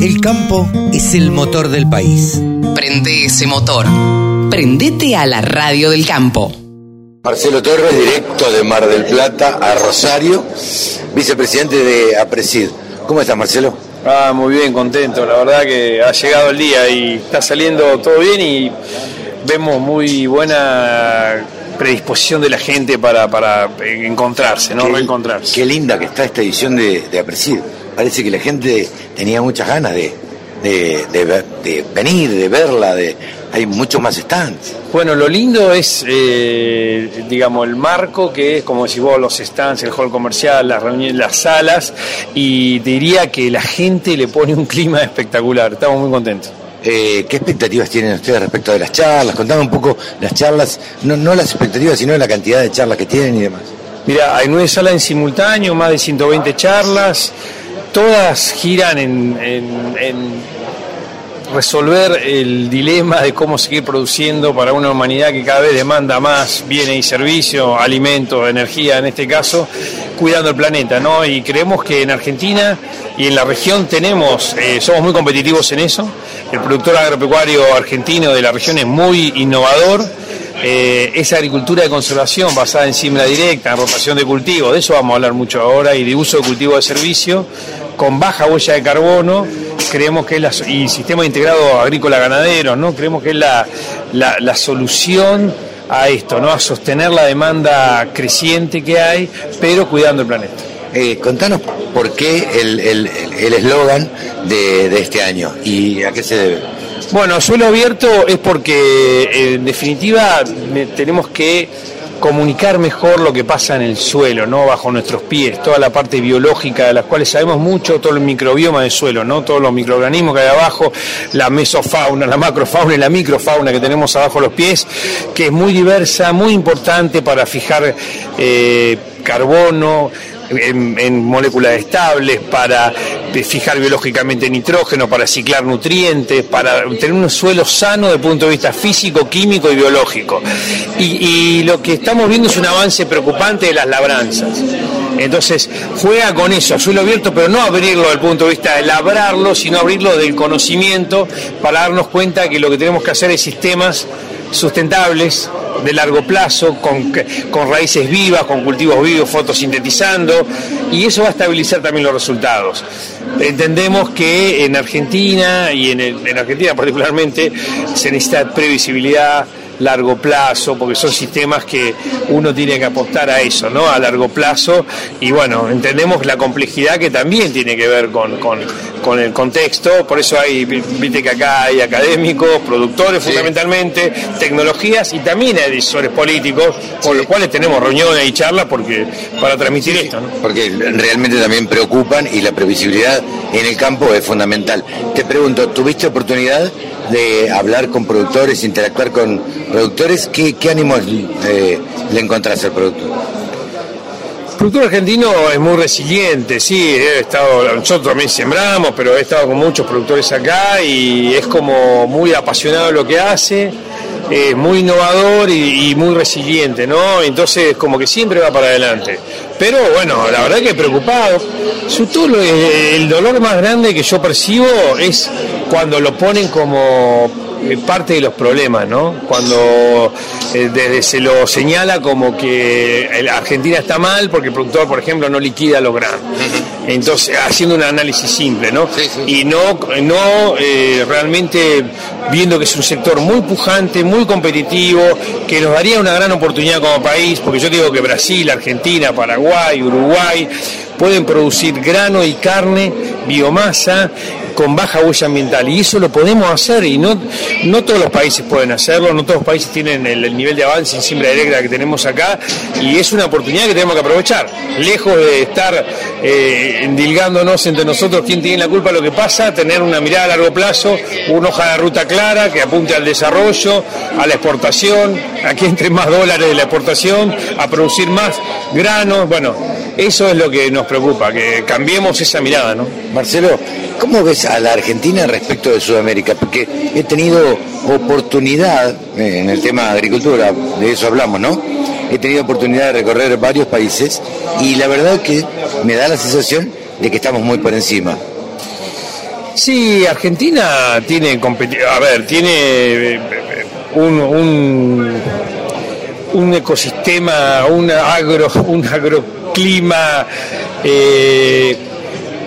El campo es el motor del país. Prende ese motor. Prendete a la radio del campo. Marcelo Torres, directo de Mar del Plata a Rosario, vicepresidente de APRESID. ¿Cómo estás, Marcelo? Ah, muy bien, contento. La verdad que ha llegado el día y está saliendo todo bien y vemos muy buena predisposición de la gente para, para encontrarse, ¿no? Qué- Reencontrarse. Qué linda que está esta edición de, de APRESID. Parece que la gente tenía muchas ganas de, de, de venir, de verla, de hay muchos más stands. Bueno, lo lindo es, eh, digamos, el marco, que es, como decís vos, los stands, el hall comercial, las reuniones, las salas, y diría que la gente le pone un clima espectacular. Estamos muy contentos. Eh, ¿Qué expectativas tienen ustedes respecto de las charlas? Contame un poco las charlas, no, no las expectativas, sino la cantidad de charlas que tienen y demás. Mira, hay nueve salas en simultáneo, más de 120 charlas, todas giran en, resolver el dilema de cómo seguir produciendo para una humanidad que cada vez demanda más bienes y servicios, alimentos, energía en este caso, cuidando el planeta, ¿no? Y creemos que en Argentina y en la región tenemos, eh, somos muy competitivos en eso. El productor agropecuario argentino de la región es muy innovador. Eh, esa agricultura de conservación basada en siembra directa, en rotación de cultivo, de eso vamos a hablar mucho ahora, y de uso de cultivo de servicio, con baja huella de carbono, creemos que es la, y sistema integrado agrícola ganadero, ¿no? Creemos que es la, la- la solución a esto, ¿no? A sostener la demanda creciente que hay, pero cuidando el planeta. Eh, contanos por qué el el- el eslogan de, de este año y a qué se debe. Bueno, suelo abierto es porque eh, en definitiva ne- tenemos que comunicar mejor lo que pasa en el suelo, ¿no? Bajo nuestros pies, toda la parte biológica de las cuales sabemos mucho, todo el microbioma del suelo, ¿no? Todos los microorganismos que hay abajo, la mesofauna, la macrofauna y la microfauna que tenemos abajo los pies, que es muy diversa, muy importante para fijar eh, carbono, en, moléculas estables, para fijar biológicamente nitrógeno, para ciclar nutrientes, para tener un suelo sano desde el punto de vista físico, químico y biológico. Y, y lo que estamos viendo es un avance preocupante de las labranzas. Entonces, juega con eso, suelo abierto, pero no abrirlo desde el punto de vista de labrarlo, sino abrirlo del conocimiento para darnos cuenta que lo que tenemos que hacer es sistemas sustentables de largo plazo, con, con raíces vivas, con cultivos vivos, fotosintetizando, y eso va a estabilizar también los resultados. Entendemos que en Argentina, y en, en Argentina particularmente, se necesita previsibilidad, largo plazo, porque son sistemas que uno tiene que apostar a eso, ¿no? A largo plazo, y bueno, entendemos la complejidad que también tiene que ver con, con, con el contexto, por eso hay, viste que acá hay académicos, productores fundamentalmente, tecnologías y también hay decisores políticos, con los cuales tenemos reuniones y charlas porque para transmitir esto, ¿no? Porque realmente también preocupan y la previsibilidad en el campo es fundamental. Te pregunto, ¿tuviste oportunidad de hablar con productores, interactuar con productores? ¿Qué, qué ánimos eh, le encontrás al productor? El productor argentino es muy resiliente, sí, he estado, nosotros también sembramos, pero he estado con muchos productores acá y es como muy apasionado lo que hace, es muy innovador y, muy resiliente, ¿no? Entonces como que siempre va para adelante. Pero bueno, la verdad que preocupado. Sobre lo- el dolor más grande que yo percibo es cuando lo ponen como eh, parte de los problemas, ¿no? Cuando eh, desde se lo señala como que Argentina está mal porque el productor, por ejemplo, no liquida los granos. Entonces, haciendo un análisis simple, ¿no? Y no, no eh, realmente viendo que es un sector muy pujante, muy competitivo, que nos daría una gran oportunidad como país, porque yo digo que Brasil, Argentina, Paraguay, Uruguay pueden producir grano y carne, biomasa, con baja huella ambiental. Y eso lo podemos hacer y no, no todos los países pueden hacerlo, no todos los países tienen el, el nivel de avance en siembra directa que tenemos acá y es una oportunidad que tenemos que aprovechar, lejos de estar eh, endilgándonos entre nosotros quién tiene la culpa lo que pasa, tener una mirada a largo plazo, una hoja de ruta clara que apunte al desarrollo, a la exportación, a que entre más dólares de la exportación, a producir más granos, bueno, eso es lo que nos preocupa, que cambiemos esa mirada, ¿no? Marcelo, ¿cómo ves a la Argentina respecto de Sudamérica? Porque he tenido oportunidad eh, en el tema de agricultura, de eso hablamos, ¿no? He tenido oportunidad de recorrer varios países y la verdad que me da la sensación de que estamos muy por encima. Sí, Argentina tiene a ver, tiene eh, un, un, ecosistema, un agro, un agroclima eh,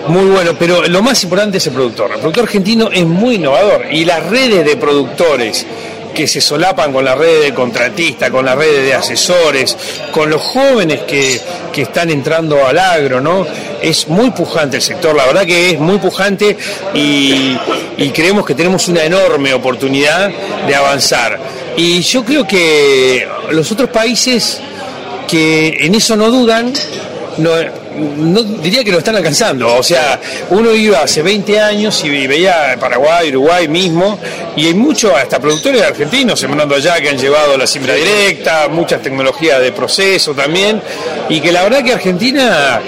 muy bueno, pero lo más importante es el productor. El productor argentino es muy innovador y las redes de productores que se solapan con las redes de contratistas, con las redes de asesores, con los jóvenes que, que están entrando al agro, ¿no? Es muy pujante el sector, la verdad que es muy pujante y, y creemos que tenemos una enorme oportunidad de avanzar. Y yo creo que los otros países que en eso no dudan, no, no diría que lo están alcanzando. O sea, uno iba hace 20 años y veía Paraguay, Uruguay mismo, y hay muchos, hasta productores argentinos sembrando allá que han llevado la siembra directa, muchas tecnologías de proceso también, y que la verdad que Argentina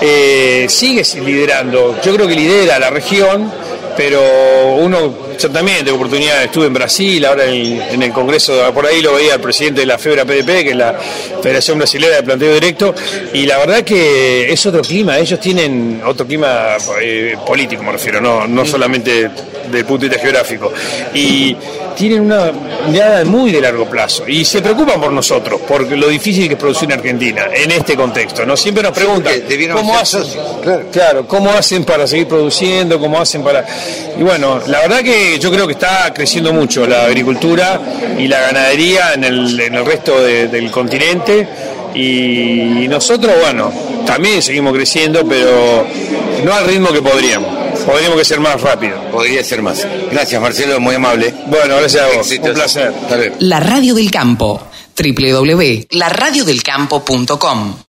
eh, sigue liderando. Yo creo que lidera la región, pero uno yo también tengo oportunidad, estuve en Brasil, ahora en, el Congreso, por ahí lo veía el presidente de la FEBRA PDP, que es la Federación Brasilera de Planteo Directo, y la verdad que es otro clima, ellos tienen otro clima eh, político, me refiero, no, no solamente del punto de vista geográfico. Y tienen una mirada muy de largo plazo y se preocupan por nosotros, por lo difícil que es producir en Argentina, en este contexto. ¿no? Siempre nos preguntan, ¿cómo hacen? Claro. ¿cómo hacen para seguir produciendo? ¿Cómo hacen para...? Y bueno, la verdad que yo creo que está creciendo mucho la agricultura y la ganadería en el, en el resto del continente y nosotros, bueno, también seguimos creciendo, pero no al ritmo que podríamos. Podríamos que ser más rápido. Podría ser más. Gracias, Marcelo, muy amable. Bueno, gracias a vos. Un placer. La Radio del Campo. www.laradiodelcampo.com